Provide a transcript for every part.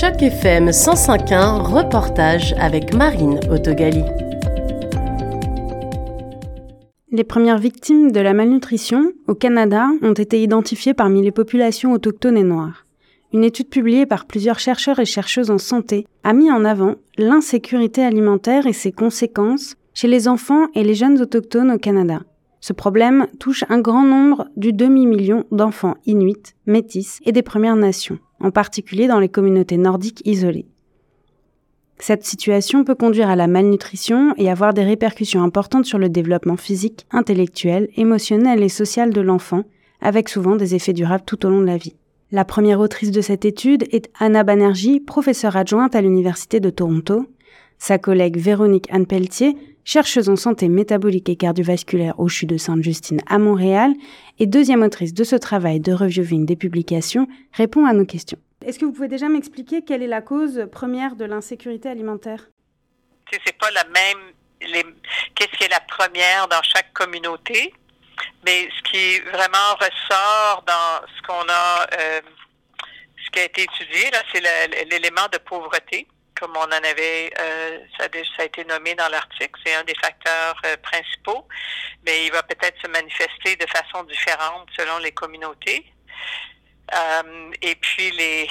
Choc FM 105.1, reportage avec Marine Autogali. Les premières victimes de la malnutrition au Canada ont été identifiées parmi les populations autochtones et noires. Une étude publiée par plusieurs chercheurs et chercheuses en santé a mis en avant l'insécurité alimentaire et ses conséquences chez les enfants et les jeunes autochtones au Canada. Ce problème touche un grand nombre du demi-million d'enfants inuits, métis et des Premières Nations, en particulier dans les communautés nordiques isolées. Cette situation peut conduire à la malnutrition et avoir des répercussions importantes sur le développement physique, intellectuel, émotionnel et social de l'enfant, avec souvent des effets durables tout au long de la vie. La première autrice de cette étude est Anna Banerjee, professeure adjointe à l'Université de Toronto. Sa collègue Véronique Anne Pelletier, chercheuse en santé métabolique et cardiovasculaire au CHU de Sainte-Justine à Montréal et deuxième autrice de ce travail de reviewing des publications, répond à nos questions. Est-ce que vous pouvez déjà m'expliquer quelle est la cause première de l'insécurité alimentaire? C'est pas la même. Qu'est-ce qui est la première dans chaque communauté? Mais ce qui vraiment ressort dans ce qu'on a, euh, ce qui a été étudié, là, c'est l'élément de pauvreté, comme on en avait, euh, ça, a été nommé dans l'article. C'est un des facteurs euh, principaux, mais il va peut-être se manifester de façon différente selon les communautés. Euh, et puis les,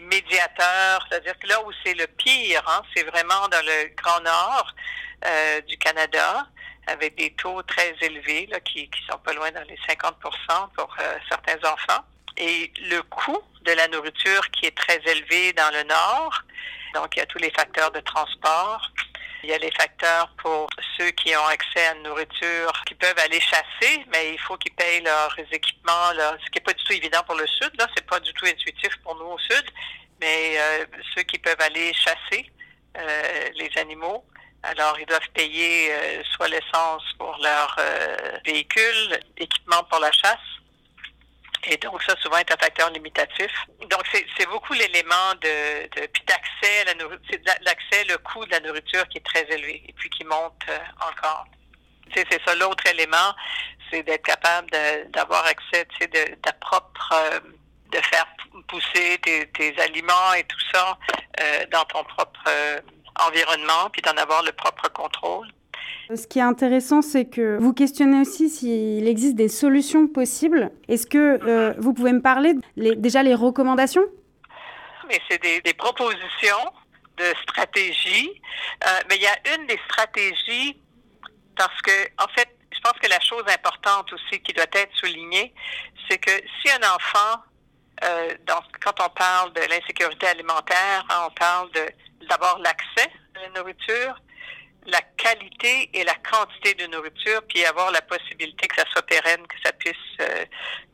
médiateurs, c'est-à-dire que là où c'est le pire, hein, c'est vraiment dans le Grand Nord du Canada, avec des taux très élevés qui, sont pas loin dans les 50% pour certains enfants. Et le coût de la nourriture qui est très élevé dans le Nord, donc il y a tous les facteurs de transport, il y a les facteurs pour ceux qui ont accès à une nourriture, qui peuvent aller chasser, mais il faut qu'ils payent leurs équipements, ce qui n'est pas du tout évident pour le Sud. Là, c'est pas du tout intuitif pour nous au Sud, mais euh, ceux qui peuvent aller chasser euh, les animaux, alors ils doivent payer euh, soit l'essence pour leur véhicule, équipement pour la chasse, et donc, ça, souvent, est un facteur limitatif. Donc, c'est beaucoup l'élément de, de puis d'accès à la nourriture, l'accès, le coût de la nourriture qui est très élevé et puis qui monte euh, encore. C'est ça. L'autre élément, c'est d'être capable d'avoir accès, tu sais, de, ta propre, euh, de faire pousser tes, tes, aliments et tout ça euh, dans ton propre environnement, puis d'en avoir le propre contrôle. Ce qui est intéressant, c'est que vous questionnez aussi s'il existe des solutions possibles. Est-ce que euh, vous pouvez me parler déjà les recommandations? Mais c'est des, propositions de stratégies. Euh, mais il y a une des stratégies parce que, en fait, je pense que la chose importante aussi qui doit être soulignée, c'est que si un enfant, euh, quand on parle de l'insécurité alimentaire, hein, on parle de d'abord l'accès à la nourriture, la qualité et la quantité de nourriture, puis avoir la possibilité que ça soit pérenne, que ça puisse euh,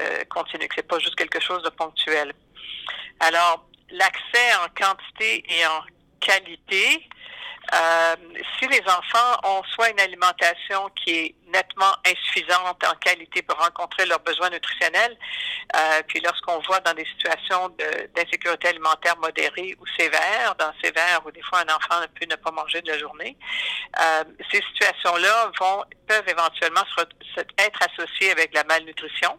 euh, continuer, que c'est pas juste quelque chose de ponctuel. Alors, l'accès en quantité et en qualité, euh, si les enfants ont soit une alimentation qui est nettement insuffisante en qualité pour rencontrer leurs besoins nutritionnels, euh, puis lorsqu'on voit dans des situations d'insécurité alimentaire modérée ou sévère, dans sévère où des fois un enfant ne peut ne pas manger de la journée, euh, ces situations-là vont peuvent éventuellement être associées avec la malnutrition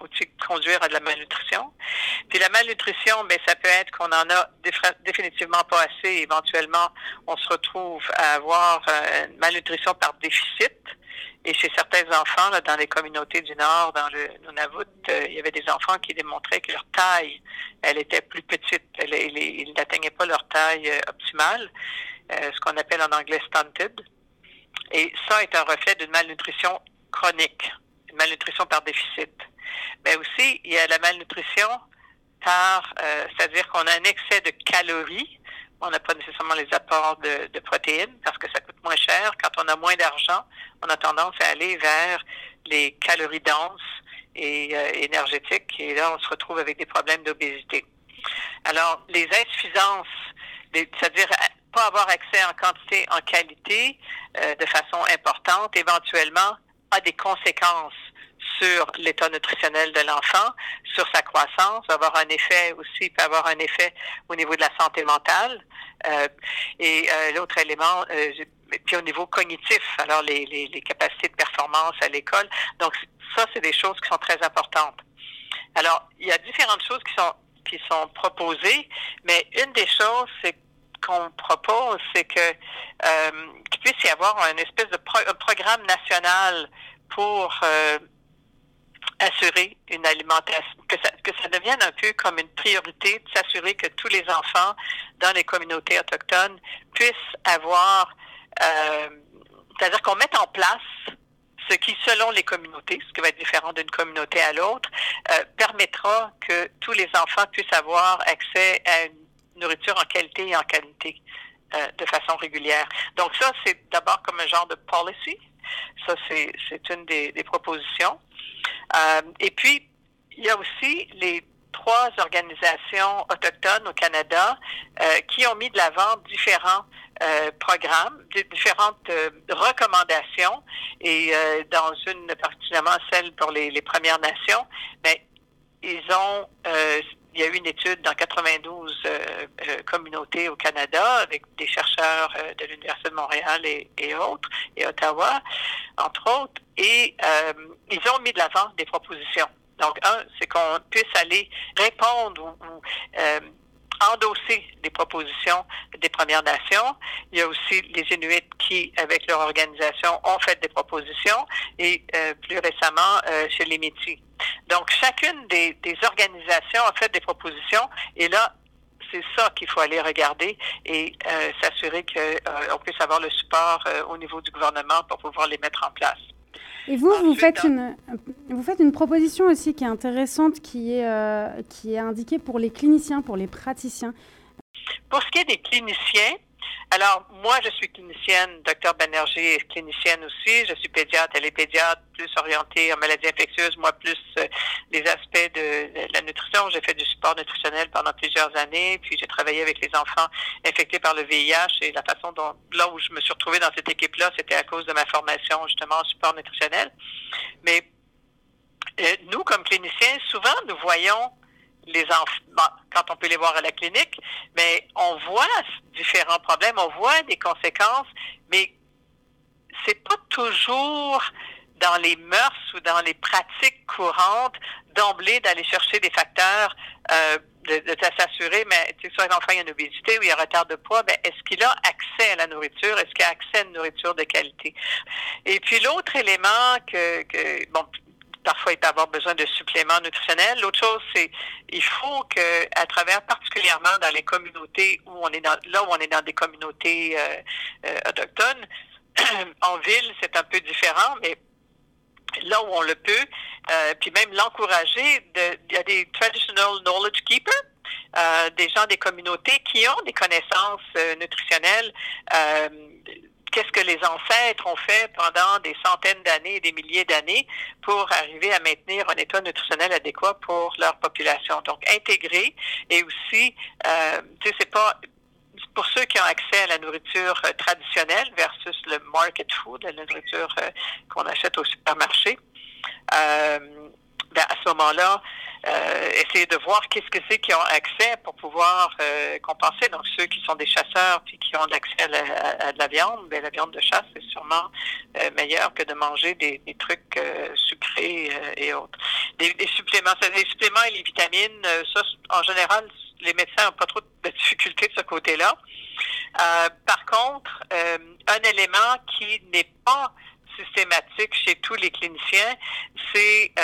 ou conduire à de la malnutrition. Puis la malnutrition, ben, ça peut être qu'on en a définitivement pas assez. Éventuellement, on se retrouve à avoir euh, une malnutrition par déficit. Et chez certains enfants, là, dans les communautés du Nord, dans le Nunavut, euh, il y avait des enfants qui démontraient que leur taille, elle était plus petite. ils n'atteignaient pas leur taille euh, optimale, ce qu'on appelle en anglais stunted. Et ça est un reflet d'une malnutrition chronique, malnutrition par déficit. Mais aussi, il y a la malnutrition par, euh, c'est-à-dire qu'on a un excès de calories. On n'a pas nécessairement les apports de, protéines parce que ça coûte moins cher. Quand on a moins d'argent, on a tendance à aller vers les calories denses et euh, énergétiques. Et là, on se retrouve avec des problèmes d'obésité. Alors, les insuffisances, c'est-à-dire euh, pas avoir accès en quantité, en qualité, de façon importante, éventuellement, a des conséquences sur l'état nutritionnel de l'enfant, sur sa croissance, avoir un effet aussi, peut avoir un effet au niveau de la santé mentale. Euh, et euh, l'autre élément, euh, puis au niveau cognitif, alors les, les, les capacités de performance à l'école. Donc ça, c'est des choses qui sont très importantes. Alors, il y a différentes choses qui sont qui sont proposées, mais une des choses, c'est qu'on propose, c'est que euh, qu'il puisse y avoir un espèce de programme national pour euh, assurer une alimentation, que ça, devienne un peu comme une priorité de s'assurer que tous les enfants dans les communautés autochtones puissent avoir, euh, c'est-à-dire qu'on mette en place ce qui, selon les communautés, ce qui va être différent d'une communauté à l'autre, euh, permettra que tous les enfants puissent avoir accès à une nourriture en qualité et en qualité euh, de façon régulière. Donc ça, c'est d'abord comme un genre de policy. Ça, c'est une des propositions. Euh, et puis, il y a aussi les trois organisations autochtones au Canada euh, qui ont mis de l'avant différents euh, programmes, différentes euh, recommandations, et euh, dans une particulièrement celle pour les, les Premières Nations, mais ils ont il y a eu une étude dans 92 euh, euh, communautés au Canada avec des chercheurs euh, de l'Université de Montréal et, et, autres, et Ottawa, entre autres, et ils ont mis de l'avant des propositions. Donc, un, c'est qu'on puisse aller répondre ou, ou endosser les propositions des Premières Nations. Il y a aussi les Inuits qui, avec leur organisation, ont fait des propositions et euh, plus récemment euh, chez les Métis. Donc, chacune des, des, organisations a fait des propositions et là, c'est ça qu'il faut aller regarder et euh, s'assurer qu'on puisse avoir le support au niveau du gouvernement pour pouvoir les mettre en place. Et vous, vous faites, une, vous faites une proposition aussi qui est intéressante, qui est, euh, qui est indiquée pour les cliniciens, pour les praticiens. Pour ce qui est des cliniciens, alors, moi, je suis clinicienne, docteur Banerjee est clinicienne aussi. Je suis pédiatre, elle est pédiatre, plus orientée en maladies infectieuses, moi plus euh, les aspects de, de, la nutrition. J'ai fait du support nutritionnel pendant plusieurs années, puis j'ai travaillé avec les enfants infectés par le VIH et la façon dont, là où je me suis retrouvée dans cette équipe-là, c'était à cause de ma formation justement en support nutritionnel. Mais euh, nous, comme cliniciens, souvent, nous voyons les enfants, quand on peut les voir à la clinique, mais on voit différents problèmes, on voit des conséquences, mais c'est pas toujours dans les mœurs ou dans les pratiques courantes d'emblée d'aller chercher des facteurs euh, de, s'assurer, mais tu sais, soit l'enfant a une obésité ou il a un retard de poids, ben, est-ce qu'il a accès à la nourriture? Est-ce qu'il a accès à une nourriture de qualité? Et puis l'autre élément que, que bon, parfois il peut avoir besoin de suppléments nutritionnels. L'autre chose, c'est il faut que, à travers, particulièrement dans les communautés où on est dans, là où on est dans des communautés euh, euh, autochtones, en ville, c'est un peu différent, mais là où on le peut, euh, puis même l'encourager, il y a des traditional knowledge keepers, euh, des gens des communautés qui ont des connaissances euh, nutritionnelles qu'est-ce que les ancêtres ont fait pendant des centaines d'années des milliers d'années pour arriver à maintenir un état nutritionnel adéquat pour leur population. Donc, intégrer et aussi, euh, tu sais, c'est pas pour ceux qui ont accès à la nourriture euh, traditionnelle versus le market food, la nourriture euh, qu'on achète au supermarché. Ben à ce moment-là, euh, essayer de voir qu'est-ce que c'est qui ont accès pour pouvoir euh, compenser. Donc, ceux qui sont des chasseurs puis qui ont accès à, la, à de la viande, bien, la viande de chasse est sûrement euh, meilleure que de manger des, des trucs euh, sucrés euh, et autres. Des, des, suppléments, les suppléments et les vitamines, euh, ça, en général, les médecins n'ont pas trop de difficultés de ce côté-là. par contre, un élément qui n'est pas systématique chez tous les cliniciens, c'est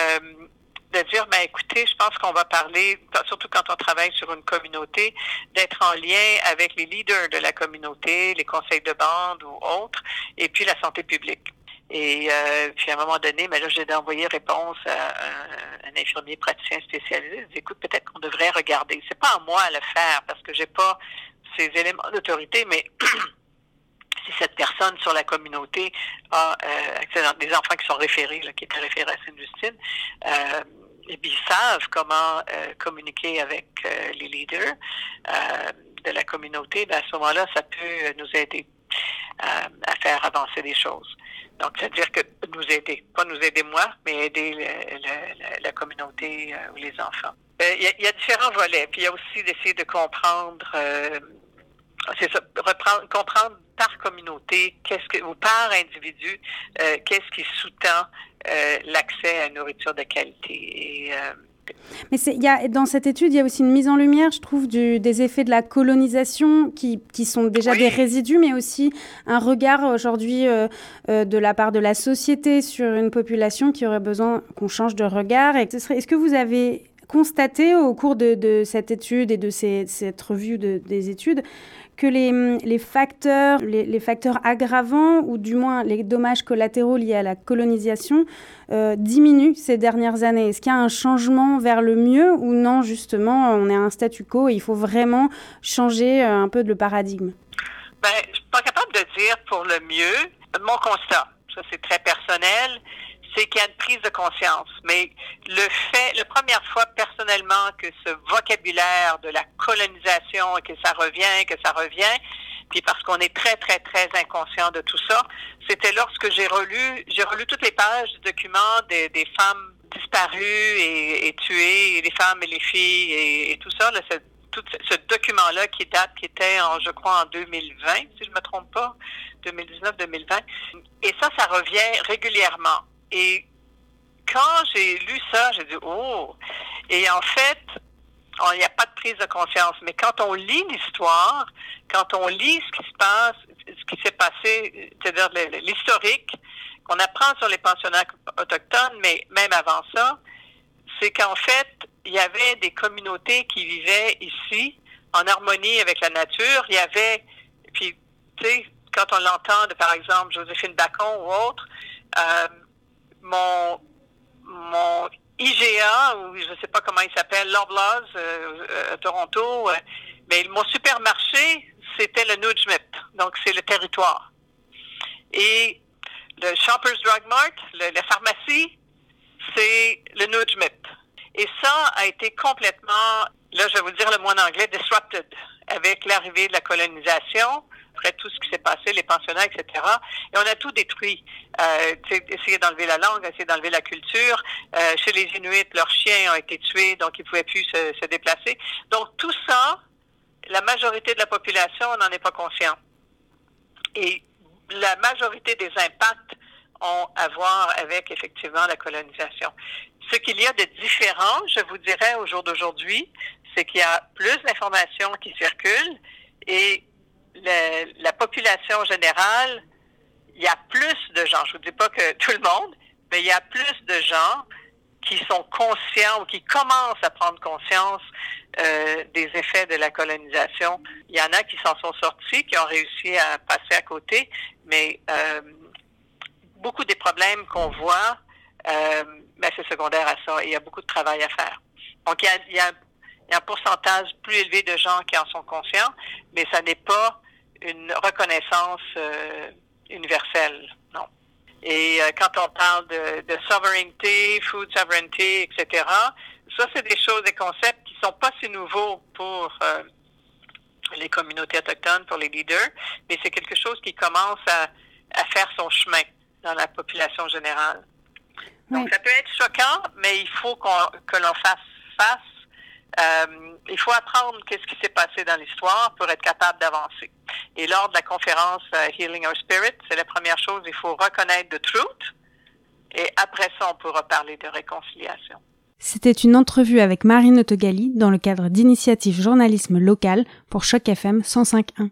de dire, ben écoutez, je pense qu'on va parler, surtout quand on travaille sur une communauté, d'être en lien avec les leaders de la communauté, les conseils de bande ou autres, et puis la santé publique. Et euh, puis à un moment donné, mais ben là, j'ai envoyé réponse à un, infirmier praticien spécialisé. Dis, écoute, peut-être qu'on devrait regarder. C'est pas à moi à le faire parce que j'ai pas ces éléments d'autorité, mais si cette personne sur la communauté a euh, des enfants qui sont référés, là, qui étaient référés à Sainte-Justine, euh, et puis ils savent comment euh, communiquer avec euh, les leaders euh, de la communauté, ben à ce moment-là, ça peut nous aider à faire avancer les choses. Donc, c'est-à-dire que nous aider, pas nous aider moi, mais aider le, le, la communauté ou les enfants. Il y, il y, a, différents volets. Puis il y a aussi d'essayer de comprendre c'est ça, reprendre, comprendre par communauté, qu'est-ce que, ou par individu, euh, qu'est-ce qui sous-tend euh, l'accès à une nourriture de qualité. Et, euh. Mais il y a, dans cette étude, il y a aussi une mise en lumière, je trouve, du, des effets de la colonisation qui, qui sont déjà des résidus, mais aussi un regard aujourd'hui euh, euh, de la part de la société sur une population qui aurait besoin qu'on change de regard. Est-ce que vous avez constaté au cours de, de cette étude et de ces, cette revue de, des études que les, les facteurs, les, facteurs aggravants ou du moins les dommages collatéraux liés à la colonisation euh, diminuent ces dernières années. Est-ce qu'il y a un changement vers le mieux ou non justement on est à un statu quo et il faut vraiment changer euh, un peu le paradigme? Ben, Je suis pas capable de dire pour le mieux. Mon constat, ça c'est très personnel, c'est qu'il y a une prise de conscience. Mais le fait, la première fois personnellement que ce vocabulaire de la colonisation, que ça revient, que ça revient, puis parce qu'on est très, très, très inconscient de tout ça, c'était lorsque j'ai relu, j'ai relu toutes les pages du document des, des femmes disparues et, et, tuées, les femmes et les filles et, et tout ça, là, tout ce document-là qui date, qui était, en, je crois, en 2020, si je me trompe pas, 2019-2020. Et ça, ça revient régulièrement. Et quand j'ai lu ça, j'ai dit, oh, et en fait, il n'y a pas de prise de conscience. Mais quand on lit l'histoire, quand on lit ce qui se passe, ce qui s'est passé, c'est-à-dire l'historique, qu'on apprend sur les pensionnats autochtones, mais même avant ça, c'est qu'en fait, il y avait des communautés qui vivaient ici en harmonie avec la nature. Il y avait, puis, tu sais, quand on l'entend de, par exemple, Joséphine Bacon ou autre, euh, mon, mon IGA, ou je ne sais pas comment il s'appelle, Loblaws, euh, euh, à Toronto, euh, mais mon supermarché, c'était le Nujmit, donc c'est le territoire. Et le Shoppers Drug Mart, la pharmacie, c'est le Nujmit. Et ça a été complètement, là je vais vous dire le mot en anglais, disrupted avec l'arrivée de la colonisation après tout ce qui s'est passé, les pensionnats, etc. Et on a tout détruit. Euh, essayer d'enlever la langue, essayer d'enlever la culture. Euh, chez les Inuits, leurs chiens ont été tués, donc ils ne pouvaient plus se, déplacer. Donc tout ça, la majorité de la population n'en est pas conscient. Et la majorité des impacts ont à voir avec effectivement la colonisation. Ce qu'il y a de différent, je vous dirais au jour d'aujourd'hui, c'est qu'il y a plus d'informations qui circulent et la, la, population générale, il y a plus de gens, je ne vous dis pas que tout le monde, mais il y a plus de gens qui sont conscients ou qui commencent à prendre conscience euh, des effets de la colonisation. Il y en a qui s'en sont sortis, qui ont réussi à passer à côté, mais euh, beaucoup des problèmes qu'on voit, euh, ben c'est secondaire à ça. il y a beaucoup de travail à faire. Donc, il y a, il y a il y a un pourcentage plus élevé de gens qui en sont conscients, mais ça n'est pas une reconnaissance euh, universelle, non. Et euh, quand on parle de, de sovereignty, food sovereignty, etc., ça, c'est des choses, des concepts qui sont pas si nouveaux pour euh, les communautés autochtones, pour les leaders, mais c'est quelque chose qui commence à, à, faire son chemin dans la population générale. Oui. Donc, ça peut être choquant, mais il faut qu'on que l'on fasse face euh, il faut apprendre qu'est-ce qui s'est passé dans l'histoire pour être capable d'avancer. Et lors de la conférence uh, Healing Our Spirit, c'est la première chose, il faut reconnaître the truth. Et après ça, on pourra parler de réconciliation. C'était une entrevue avec Marine Autogali dans le cadre d'initiative journalisme local pour Choc FM 105.1.